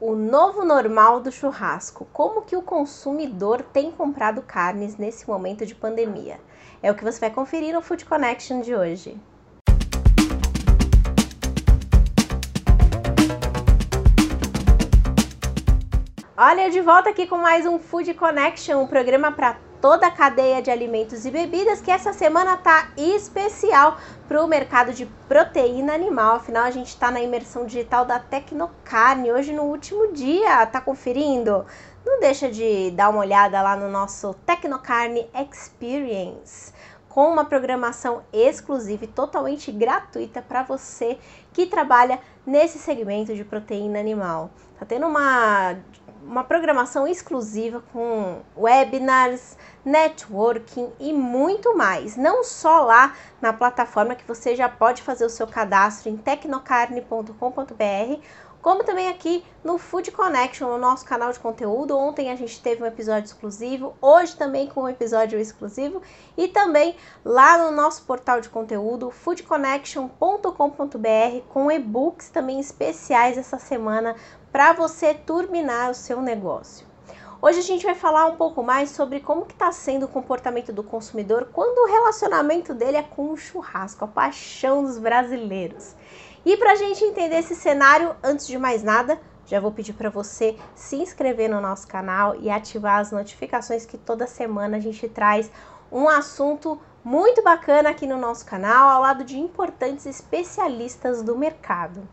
o novo normal do churrasco. Como que o consumidor tem comprado carnes nesse momento de pandemia? É o que você vai conferir no Food Connection de hoje. Olha, de volta aqui com mais um Food Connection, um programa para toda a cadeia de alimentos e bebidas, que essa semana tá especial para o mercado de proteína animal. Afinal, a gente está na imersão digital da Tecnocarne, hoje no último dia. Tá conferindo? Não deixa de dar uma olhada lá no nosso Tecnocarne Experience com uma programação exclusiva e totalmente gratuita para você que trabalha nesse segmento de proteína animal. Tá tendo uma uma programação exclusiva com webinars, networking e muito mais. Não só lá na plataforma que você já pode fazer o seu cadastro em tecnocarne.com.br, como também aqui no Food Connection, no nosso canal de conteúdo. Ontem a gente teve um episódio exclusivo, hoje também com um episódio exclusivo e também lá no nosso portal de conteúdo foodconnection.com.br com e-books também especiais essa semana para você turbinar o seu negócio. Hoje a gente vai falar um pouco mais sobre como que está sendo o comportamento do consumidor quando o relacionamento dele é com o churrasco, a paixão dos brasileiros. E para a gente entender esse cenário, antes de mais nada, já vou pedir para você se inscrever no nosso canal e ativar as notificações que toda semana a gente traz um assunto muito bacana aqui no nosso canal, ao lado de importantes especialistas do mercado.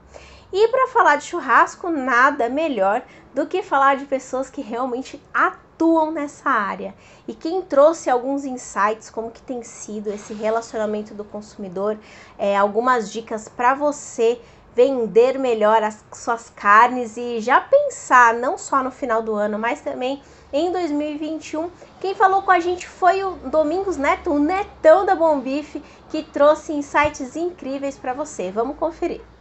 E para falar de churrasco, nada melhor do que falar de pessoas que realmente atuam nessa área. E quem trouxe alguns insights, como que tem sido esse relacionamento do consumidor, é, algumas dicas para você vender melhor as suas carnes e já pensar não só no final do ano, mas também em 2021. Quem falou com a gente foi o Domingos Neto, o netão da Bom Bife, que trouxe insights incríveis para você. Vamos conferir.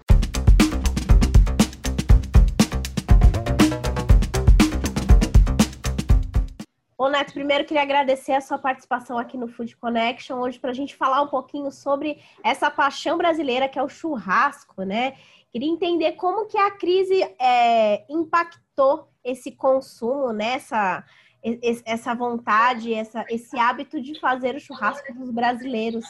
Ô Neto, primeiro queria agradecer a sua participação aqui no Food Connection, hoje para a gente falar um pouquinho sobre essa paixão brasileira que é o churrasco, né? Queria entender como que a crise é, impactou esse consumo, né? essa, essa vontade, essa, esse hábito de fazer o churrasco dos brasileiros.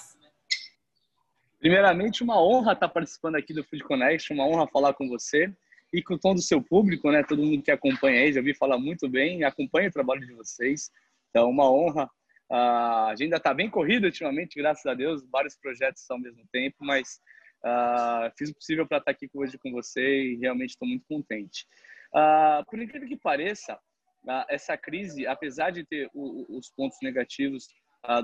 Primeiramente, uma honra estar participando aqui do Food Connection, uma honra falar com você e com o seu público, né? Todo mundo que acompanha aí, já vi falar muito bem, acompanha o trabalho de vocês. Então, uma honra. a agenda está bem corrida ultimamente, graças a Deus, vários projetos ao mesmo tempo, mas uh, fiz o possível para estar aqui hoje com você e realmente estou muito contente. Uh, por incrível que pareça, uh, essa crise, apesar de ter o, os pontos negativos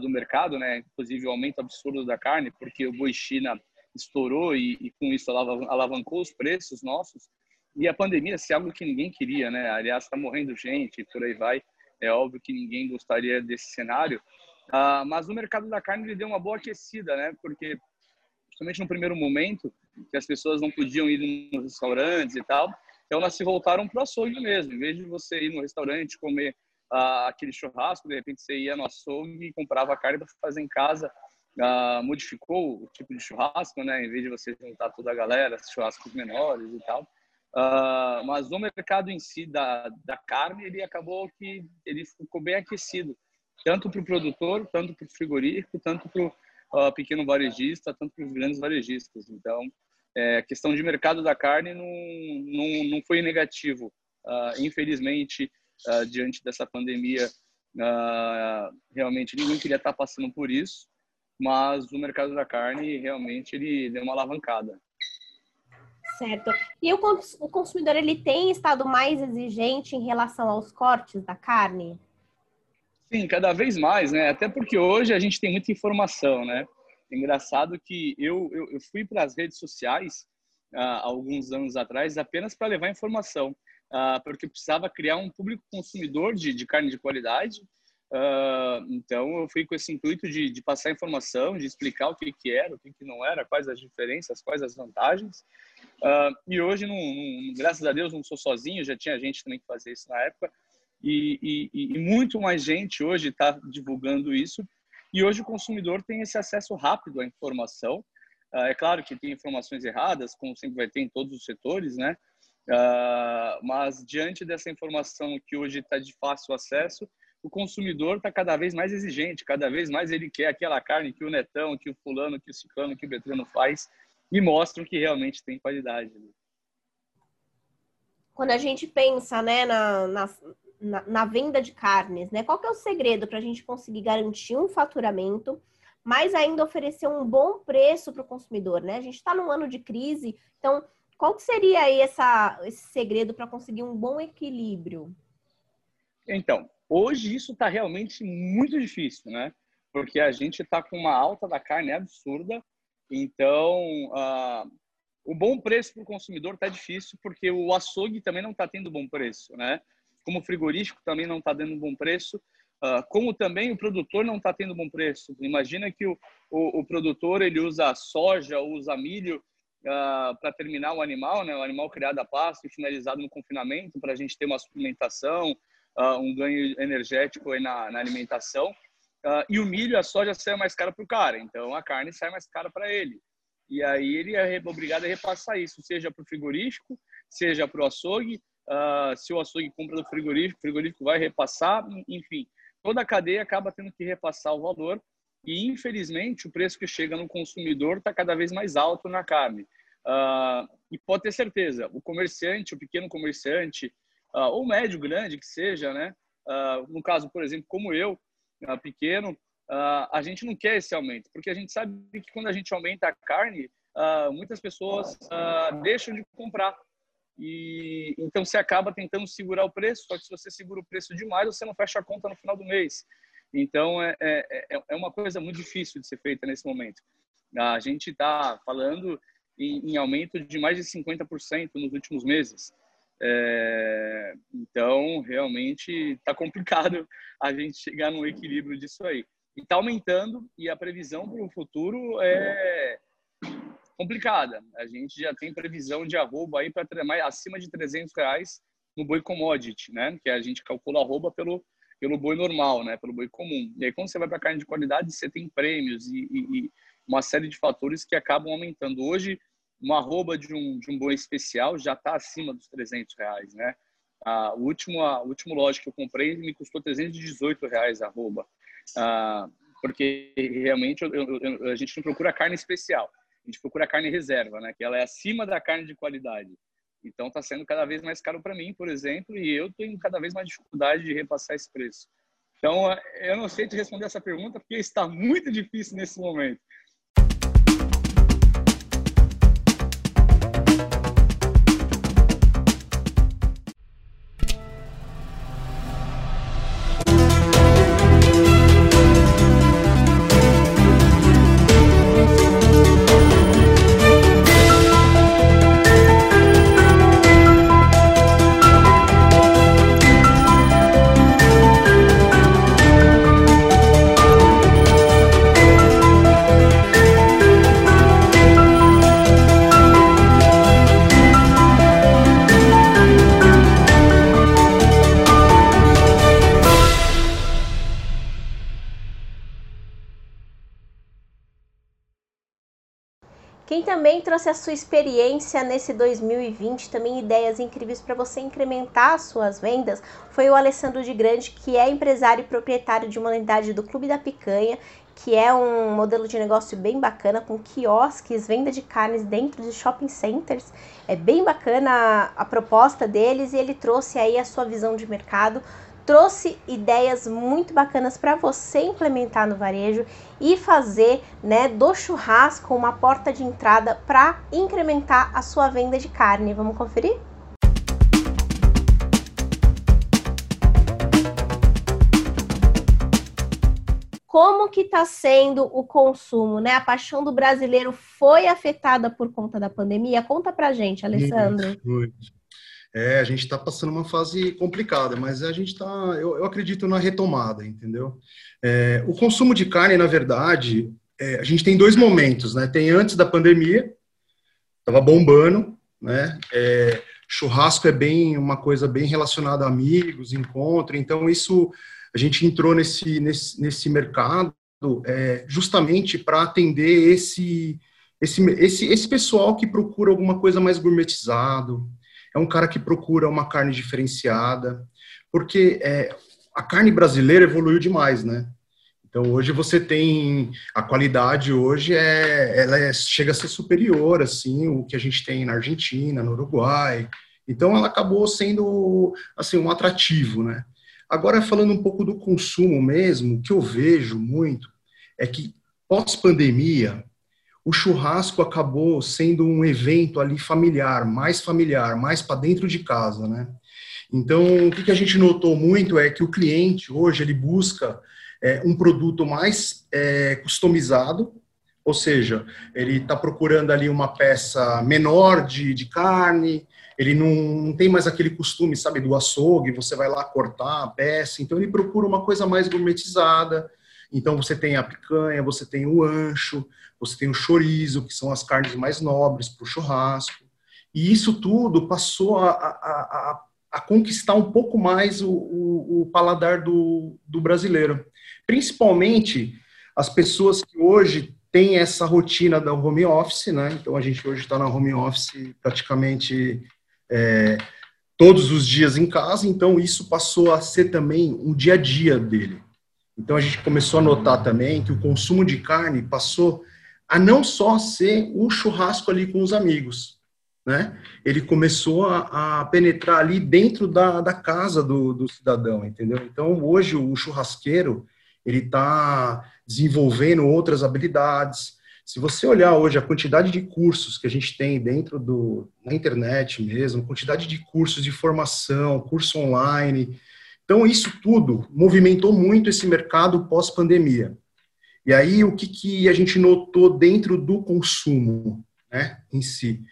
do mercado, né? Inclusive o aumento absurdo da carne, porque o boi China estourou e, e com isso alavancou os preços nossos. E a pandemia, se é algo que ninguém queria, né? Aliás, está morrendo gente, por aí vai. É óbvio que ninguém gostaria desse cenário. Ah, mas o mercado da carne ele deu uma boa aquecida, né? Porque, principalmente no primeiro momento, que as pessoas não podiam ir nos restaurantes e tal, então elas se voltaram para o açougue mesmo. Em vez de você ir no restaurante comer ah, aquele churrasco, de repente você ia no açougue e comprava a carne para fazer em casa. Ah, modificou o tipo de churrasco, né? Em vez de você juntar toda a galera, churrascos menores e tal. Uh, mas no mercado em si da, da carne, ele acabou que ele ficou bem aquecido, tanto para o produtor, tanto para o frigorífico, tanto para o uh, pequeno varejista, tanto para os grandes varejistas. Então, é, questão de mercado da carne não, não, não foi negativo. Uh, infelizmente, diante dessa pandemia, realmente ninguém queria estar passando por isso, mas o mercado da carne realmente ele deu uma alavancada. Certo. E o, o consumidor ele tem estado mais exigente em relação aos cortes da carne? Sim, cada vez mais, né? Até porque hoje a gente tem muita informação, né? É engraçado que eu, eu, eu fui para as redes sociais uh, alguns anos atrás apenas para levar informação, uh, porque precisava criar um público consumidor de, de carne de qualidade. Uh, então eu fui com esse intuito de, de, passar informação, de explicar o que, que era, o que, que não era, quais as diferenças, quais as vantagens. Uh, e hoje, não, não, graças a Deus, não sou sozinho, já tinha gente também que fazia isso na época. E, e, e muito mais gente hoje está divulgando isso. E hoje o consumidor tem esse acesso rápido à informação. Uh, é claro que tem informações erradas, como sempre vai ter em todos os setores, né? Mas diante dessa informação que hoje está de fácil acesso, o consumidor está cada vez mais exigente, cada vez mais ele quer aquela carne que o Netão, que o fulano, que o ciclano, que o Betrano faz e mostram que realmente tem qualidade. Né? Quando a gente pensa né, na, na, na, venda de carnes, né, qual é o segredo para a gente conseguir garantir um faturamento mas ainda oferecer um bom preço para o consumidor, né? A gente está num ano de crise, então qual que seria aí essa, esse segredo para conseguir um bom equilíbrio? Então, hoje isso está realmente muito difícil, né? Porque a gente está com uma alta da carne absurda, então uh, o bom preço para o consumidor está difícil, porque o açougue também não está tendo bom preço, né? Como o frigorífico também não está dando bom preço, Uh, como também o produtor não está tendo bom preço. Imagina que o, o, o, produtor ele usa soja usa milho uh, para terminar o animal, né? o animal criado a pasto e finalizado no confinamento, para a gente ter uma suplementação, uh, um ganho energético aí na, na alimentação. e o milho, a soja sai mais cara para o cara, então a carne sai mais cara para ele. E aí ele é obrigado a repassar isso, seja para o frigorífico, seja para o açougue. se o açougue compra do frigorífico, o frigorífico vai repassar, enfim toda a cadeia acaba tendo que repassar o valor e, infelizmente, o preço que chega no consumidor está cada vez mais alto na carne. Uh, e pode ter certeza, o comerciante, o pequeno comerciante, uh, ou médio, grande que seja, né? Uh, no caso, por exemplo, como eu, pequeno, a gente não quer esse aumento, porque a gente sabe que quando a gente aumenta a carne, muitas pessoas deixam de comprar. E então você acaba tentando segurar o preço, só que se você segura o preço demais, você não fecha a conta no final do mês. Então é, é, é, é uma coisa muito difícil de ser feita nesse momento. A gente está falando em, em, aumento de mais de 50% nos últimos meses. É, então, realmente está complicado a gente chegar num equilíbrio disso aí. E está aumentando, e a previsão para o futuro é complicada. A gente já tem previsão de arroba aí para acima de 300 reais no boi commodity, né? Que a gente calcula arroba pelo pelo boi normal, né? Pelo boi comum. E aí quando você vai para carne de qualidade, você tem prêmios e, e, e, uma série de fatores que acabam aumentando. Hoje, uma arroba de um de um boi especial já está acima dos 300 reais, né? A, o último a, último lote que eu comprei me custou 318 reais arroba. Ah, porque realmente eu, eu, eu, a gente não procura carne especial a gente procura carne reserva, né? Que ela é acima da carne de qualidade. Então está sendo cada vez mais caro para mim, por exemplo, e eu tenho cada vez mais dificuldade de repassar esse preço. Então eu não sei te responder essa pergunta porque está muito difícil nesse momento. Também trouxe a sua experiência nesse 2020, também ideias incríveis para você incrementar as suas vendas, foi o Alessandro de Grande, que é empresário e proprietário de uma unidade do Clube da Picanha, que é um modelo de negócio bem bacana, com quiosques, venda de carnes dentro de shopping centers. É bem bacana a, a proposta deles e ele trouxe aí a sua visão de mercado trouxe ideias muito bacanas para você implementar no varejo e fazer, né, do churrasco uma porta de entrada para incrementar a sua venda de carne. Vamos conferir? Como que está sendo o consumo, né? A paixão do brasileiro foi afetada por conta da pandemia? Conta pra gente, Alessandro. Muito. É, a gente está passando uma fase complicada, mas a gente está, eu, eu, acredito na retomada, entendeu? É, o consumo de carne, na verdade, é, a gente tem dois momentos, né? Tem antes da pandemia, estava bombando, né? É, churrasco é bem uma coisa bem relacionada a amigos, encontro, então isso a gente entrou nesse nesse, nesse mercado é, justamente para atender esse, esse esse esse pessoal que procura alguma coisa mais gourmetizado, é um cara que procura uma carne diferenciada, porque é, a carne brasileira evoluiu demais, né? Então hoje você tem a qualidade hoje é ela é, chega a ser superior assim o que a gente tem na Argentina, no Uruguai. Então ela acabou sendo assim um atrativo, né? Agora falando um pouco do consumo mesmo, o que eu vejo muito é que pós pandemia o churrasco acabou sendo um evento ali familiar, mais familiar, mais para dentro de casa, né? Então, o que, a gente notou muito é que o cliente hoje ele busca é, um produto mais é, customizado, ou seja, ele está procurando ali uma peça menor de, de carne, ele não, não, tem mais aquele costume, sabe, do açougue, você vai lá cortar a peça, então ele procura uma coisa mais gourmetizada, então você tem a picanha, você tem o ancho, você tem o chorizo, que são as carnes mais nobres para o churrasco, e isso tudo passou a, a, a, a conquistar um pouco mais o, o, o paladar do, do brasileiro. Principalmente as pessoas que hoje têm essa rotina da home office, né? Então a gente hoje está na home office praticamente é, todos os dias em casa, então isso passou a ser também um dia a dia dele. Então a gente começou a notar também que o consumo de carne passou a não só ser o churrasco ali com os amigos, né? Ele começou a, a penetrar ali dentro da, da casa do, do, cidadão, entendeu? Então, hoje, o churrasqueiro, ele está desenvolvendo outras habilidades. Se você olhar hoje a quantidade de cursos que a gente tem dentro do, na internet mesmo, quantidade de cursos de formação, curso online, então isso tudo movimentou muito esse mercado pós-pandemia. E aí, o que, que a gente notou dentro do consumo né, em si?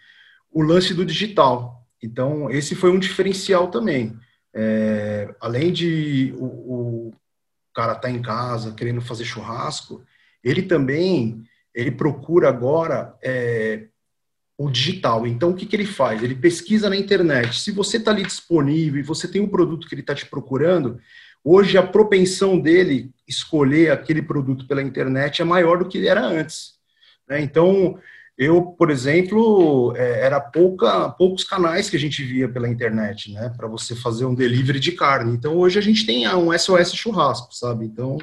o lance do digital. Então, esse foi um diferencial também. É, além de o, o cara estar tá em casa querendo fazer churrasco, ele também ele procura agora é, o digital. Então, o que, que ele faz? Ele pesquisa na internet. Se você está ali disponível e você tem um produto que ele está te procurando, hoje a propensão dele escolher aquele produto pela internet é maior do que era antes. Né? Então, eu, por exemplo, é, era pouca, poucos canais que a gente via pela internet, né, para você fazer um delivery de carne. Então, hoje a gente tem um SOS churrasco, sabe? Então,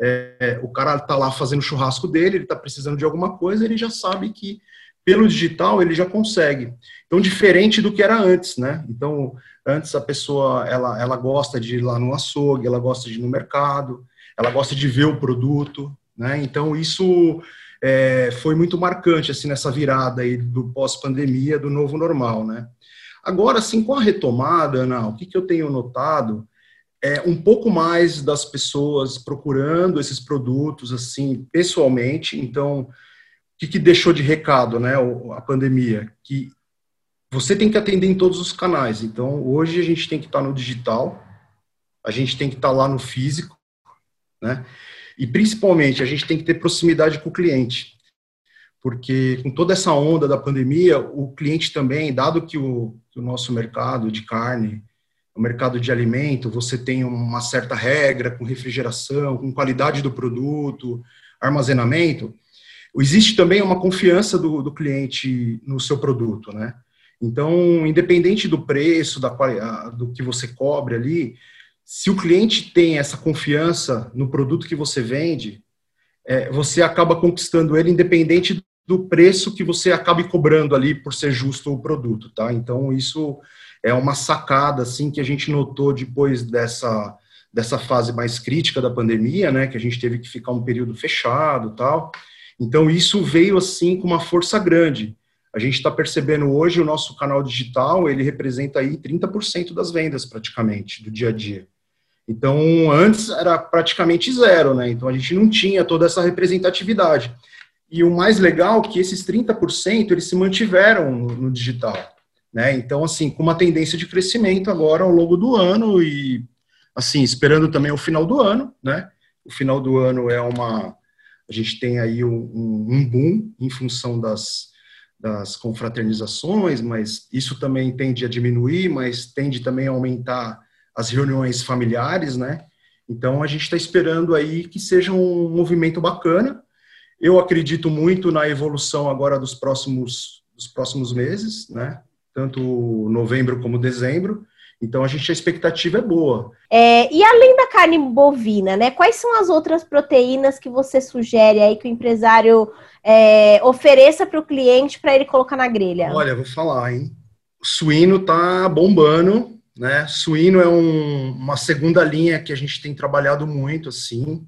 é, o cara tá lá fazendo churrasco dele, ele está precisando de alguma coisa, ele já sabe que pelo digital ele já consegue. Então, diferente do que era antes, né? Então, antes a pessoa, ela, ela gosta de ir lá no açougue, ela gosta de ir no mercado, ela gosta de ver o produto, né? Então, isso é, foi muito marcante assim nessa virada aí do pós-pandemia, do novo normal, né? Agora, assim, com a retomada, Ana, o que, que eu tenho notado é um pouco mais das pessoas procurando esses produtos, assim, pessoalmente. Então, que, que deixou de recado, né, a pandemia? Que você tem que atender em todos os canais. Então, hoje a gente tem que estar no digital, a gente tem que estar lá no físico, né? E principalmente, a gente tem que ter proximidade com o cliente. Porque com toda essa onda da pandemia, o cliente também, dado que o, que o nosso mercado de carne, o mercado de alimento, você tem uma certa regra com refrigeração, com qualidade do produto, armazenamento, existe também uma confiança do, do cliente no seu produto, né? Então, independente do preço, da, do que você cobre ali, se o cliente tem essa confiança no produto que você vende, é, você acaba conquistando ele independente do preço que você acabe cobrando ali por ser justo o produto, tá? Então isso é uma sacada assim que a gente notou depois dessa dessa fase mais crítica da pandemia, né, que a gente teve que ficar um período fechado, tal. Então isso veio assim com uma força grande. A gente está percebendo hoje o nosso canal digital, ele representa aí 30% das vendas praticamente do dia a dia. Então, antes era praticamente zero, né? Então, a gente não tinha toda essa representatividade. E o mais legal é que esses 30% eles se mantiveram no, digital, né? Então, assim, com uma tendência de crescimento agora ao longo do ano e, assim, esperando também o final do ano, né? O final do ano é uma... A gente tem aí um, um boom em função das, das confraternizações, mas isso também tende a diminuir, mas tende também a aumentar as reuniões familiares, né? Então a gente está esperando aí que seja um movimento bacana. Eu acredito muito na evolução agora dos próximos dos próximos meses, né? tanto novembro como dezembro. Então a gente a expectativa é boa. É, e além da carne bovina, né? Quais são as outras proteínas que você sugere aí que o empresário é, ofereça para o cliente para ele colocar na grelha? Olha, vou falar, hein? O suíno tá bombando, né? Suíno é um, uma segunda linha que a gente tem trabalhado muito, assim,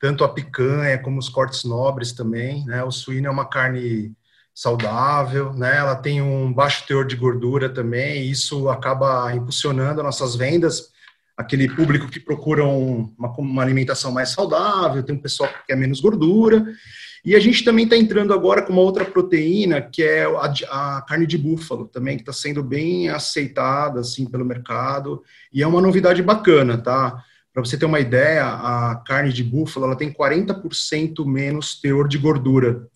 tanto a picanha como os cortes nobres também, né? O suíno é uma carne saudável, né? Ela tem um baixo teor de gordura também, e isso acaba impulsionando nossas vendas. Aquele público que procura um, uma, uma, alimentação mais saudável, tem um pessoal que quer menos gordura. E a gente também está entrando agora com uma outra proteína, que é a, a carne de búfalo, também, que está sendo bem aceitada assim, pelo mercado. E é uma novidade bacana, tá? Para você ter uma ideia, a carne de búfalo ela tem 40% menos teor de gordura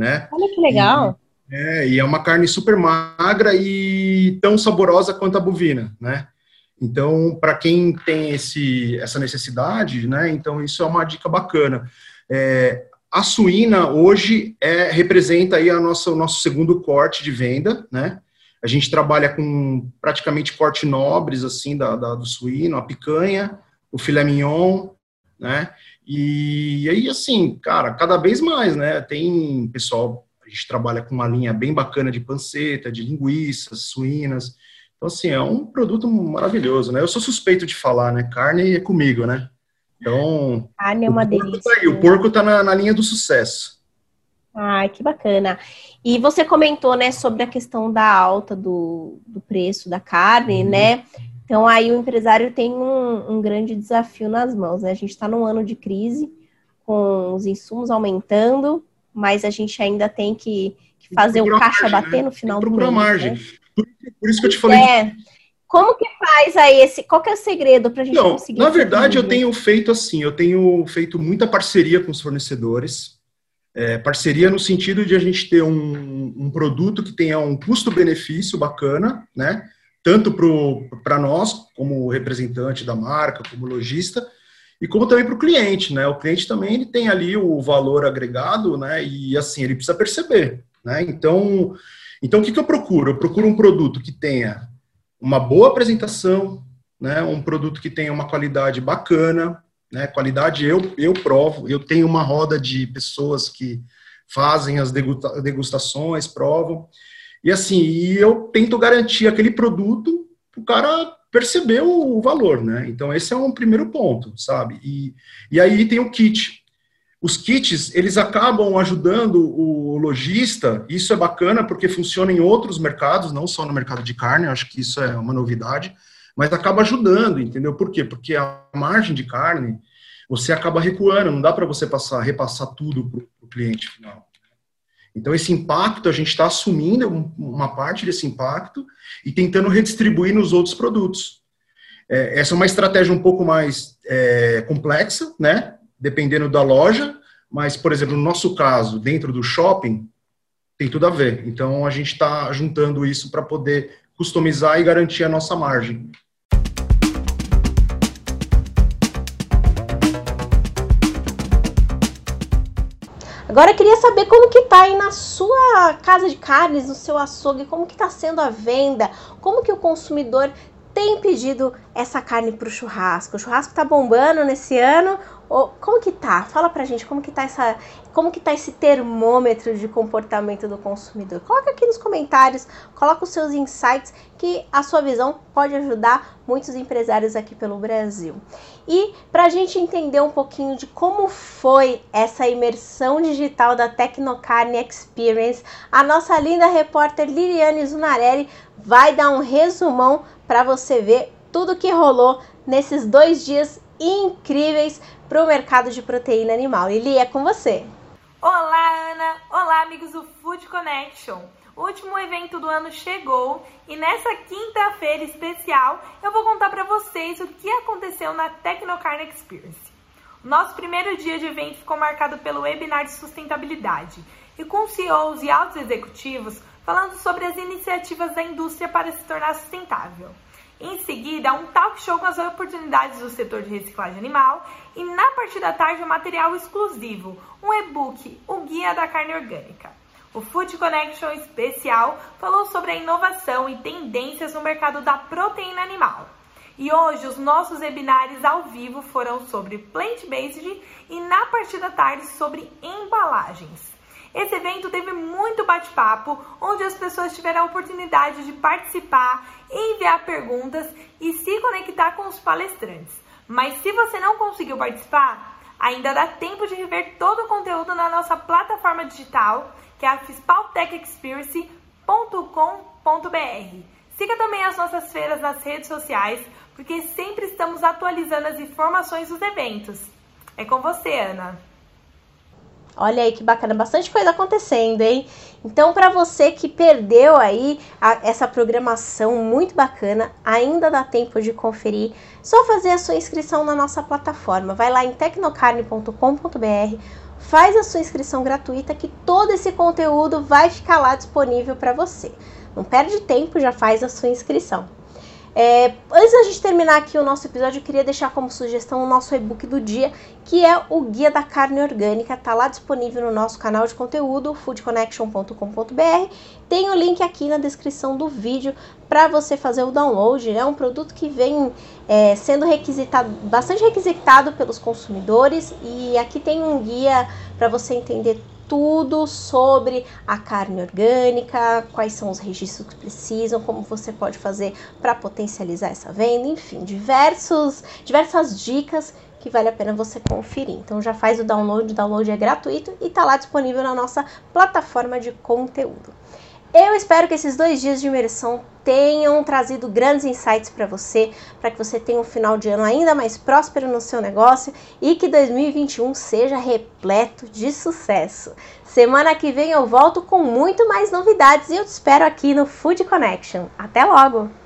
né? Olha que legal. E, é, e é uma carne super magra e tão saborosa quanto a bovina, né? Então, para quem tem esse, essa necessidade, né? Então, isso é uma dica bacana. É, a suína hoje é, representa aí a nossa, o nosso segundo corte de venda, né? A gente trabalha com praticamente corte nobres, assim, da, da do suíno, a picanha, o filé mignon, né? E aí, assim, cara, cada vez mais, né? Tem pessoal, a gente trabalha com uma linha bem bacana de panceta, de linguiças, suínas. Então, assim, é um produto maravilhoso, né? Eu sou suspeito de falar, né? Carne é comigo, né? Então. Carne é uma delícia. Tá aí, o porco tá na, na linha do sucesso. Ai, que bacana. E você comentou, né, sobre a questão da alta do, do preço da carne, uhum. né? Então, aí o empresário tem um, um grande desafio nas mãos. Né? A gente está num ano de crise, com os insumos aumentando, mas a gente ainda tem que, que fazer o caixa margem, bater né? no final do mês. margem. Né? Por, por, isso que eu te falei. É. Como que faz aí esse? Qual que é o segredo para a gente Não, conseguir? Na verdade, eu tenho feito assim, eu tenho feito muita parceria com os fornecedores. É, parceria no sentido de a gente ter um, um produto que tenha um custo-benefício bacana, né? Tanto para nós, como representante da marca, como lojista, e como também para o cliente, né? O cliente também ele tem ali o valor agregado, né? E assim, ele precisa perceber, né? Então, então o que, que eu procuro? Eu procuro um produto que tenha uma boa apresentação, né? Um produto que tenha uma qualidade bacana, né? Qualidade eu, eu provo, eu tenho uma roda de pessoas que fazem as degustações, provam. E assim, e eu tento garantir aquele produto o cara perceber o valor, né? Então esse é um primeiro ponto, sabe? E, e aí tem o kit. Os kits, eles acabam ajudando o lojista, isso é bacana porque funciona em outros mercados, não só no mercado de carne, acho que isso é uma novidade, mas acaba ajudando, entendeu? Por quê? Porque a margem de carne, você acaba recuando, não dá para você passar, repassar tudo para o cliente final. Então, esse impacto, a gente está assumindo uma parte desse impacto e tentando redistribuir nos outros produtos. É, essa é uma estratégia um pouco mais é, complexa, né? Dependendo da loja, mas, por exemplo, no nosso caso, dentro do shopping, tem tudo a ver. Então, a gente está juntando isso para poder customizar e garantir a nossa margem. Agora eu queria saber como que tá aí na sua casa de carnes, no seu açougue, como que tá sendo a venda, como que o consumidor tem pedido essa carne para o churrasco. O churrasco tá bombando nesse ano como que tá? Fala pra gente como que tá essa, como que tá esse termômetro de comportamento do consumidor. Coloca aqui nos comentários, coloca os seus insights que a sua visão pode ajudar muitos empresários aqui pelo Brasil. E para a gente entender um pouquinho de como foi essa imersão digital da Tecnocarne Experience, a nossa linda repórter Liliane Zunarelli vai dar um resumão para você ver tudo que rolou nesses dois dias incríveis para o mercado de proteína animal. Lili, é com você. Olá, Ana! Olá, amigos do Food Connection! O último evento do ano chegou e nessa quinta-feira especial eu vou contar para vocês o que aconteceu na Tecnocarne Experience. Nosso primeiro dia de evento ficou marcado pelo webinar de sustentabilidade e com CEOs e altos executivos falando sobre as iniciativas da indústria para se tornar sustentável. Em seguida, um talk show com as oportunidades do setor de reciclagem animal. E na parte da tarde, um material exclusivo, um e-book, o Guia da Carne Orgânica. O Food Connection especial falou sobre a inovação e tendências no mercado da proteína animal. E hoje os nossos webinários ao vivo foram sobre plant-based e na parte da tarde sobre embalagens. Esse evento teve muito bate-papo, onde as pessoas tiveram a oportunidade de participar, enviar perguntas e se conectar com os palestrantes. Mas se você não conseguiu participar, ainda dá tempo de rever todo o conteúdo na nossa plataforma digital, que é a fispaltechexperience.com.br. Siga também as nossas feiras nas redes sociais, porque sempre estamos atualizando as informações dos eventos. É com você, Ana. Olha aí que bacana, bastante coisa acontecendo, hein? Então, para você que perdeu aí a, essa programação muito bacana, ainda dá tempo de conferir. Só fazer a sua inscrição na nossa plataforma. Vai lá em tecnocarne.com.br, faz a sua inscrição gratuita que todo esse conteúdo vai ficar lá disponível para você. Não perde tempo, já faz a sua inscrição. É, antes da gente terminar aqui o nosso episódio, eu queria deixar como sugestão o nosso e-book do dia, que é o Guia da Carne Orgânica. Está lá disponível no nosso canal de conteúdo, foodconnection.com.br. Tem o link aqui na descrição do vídeo para você fazer o download. É um produto que vem é, sendo requisitado, bastante requisitado pelos consumidores, e aqui tem um guia para você entender tudo sobre a carne orgânica, quais são os registros que precisam, como você pode fazer para potencializar essa venda, enfim, diversos, diversas dicas que vale a pena você conferir. Então já faz o download, o download é gratuito e está lá disponível na nossa plataforma de conteúdo. Eu espero que esses dois dias de imersão tenham trazido grandes insights para você, para que você tenha um final de ano ainda mais próspero no seu negócio e que 2021 seja repleto de sucesso. Semana que vem eu volto com muito mais novidades e eu te espero aqui no Food Connection. Até logo!